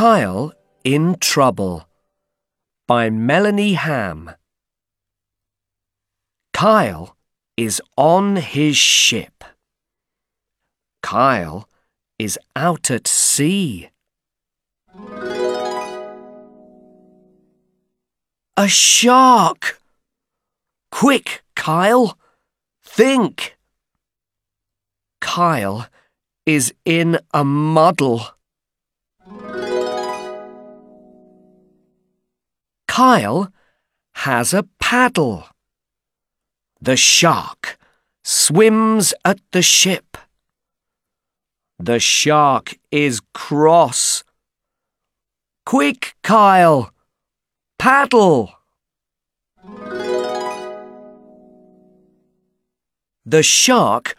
Kyle in Trouble by Melanie Ham. Kyle is on his ship. Kyle is out at sea. A shark! Quick, Kyle! Think! Kyle is in a muddle. Kyle has a paddle. The shark swims at the ship. The shark is cross. Quick, Kyle! Paddle! The shark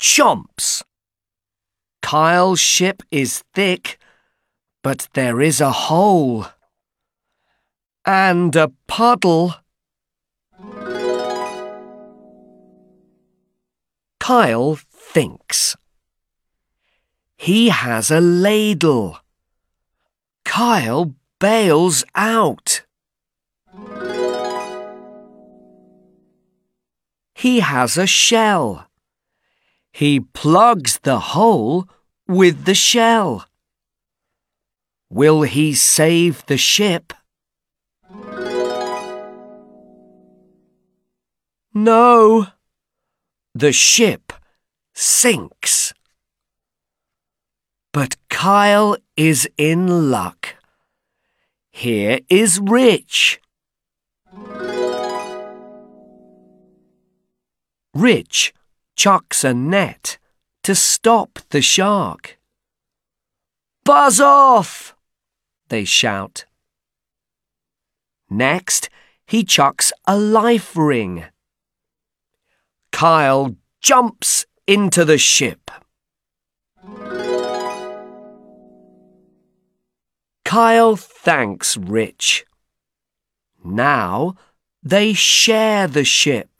chomps. Kyle's ship is thick, but there is a hole. And a puddle. Kyle thinks. He has a ladle. Kyle bails out. He has a shell. He plugs the hole with the shell. Will he save the ship? No. The ship sinks. But Kyle is in luck. Here is Rich. Rich chucks a net to stop the shark. Buzz off! They shout. Next, he chucks a life ring. Kyle jumps into the ship. Kyle thanks Rich. Now they share the ship.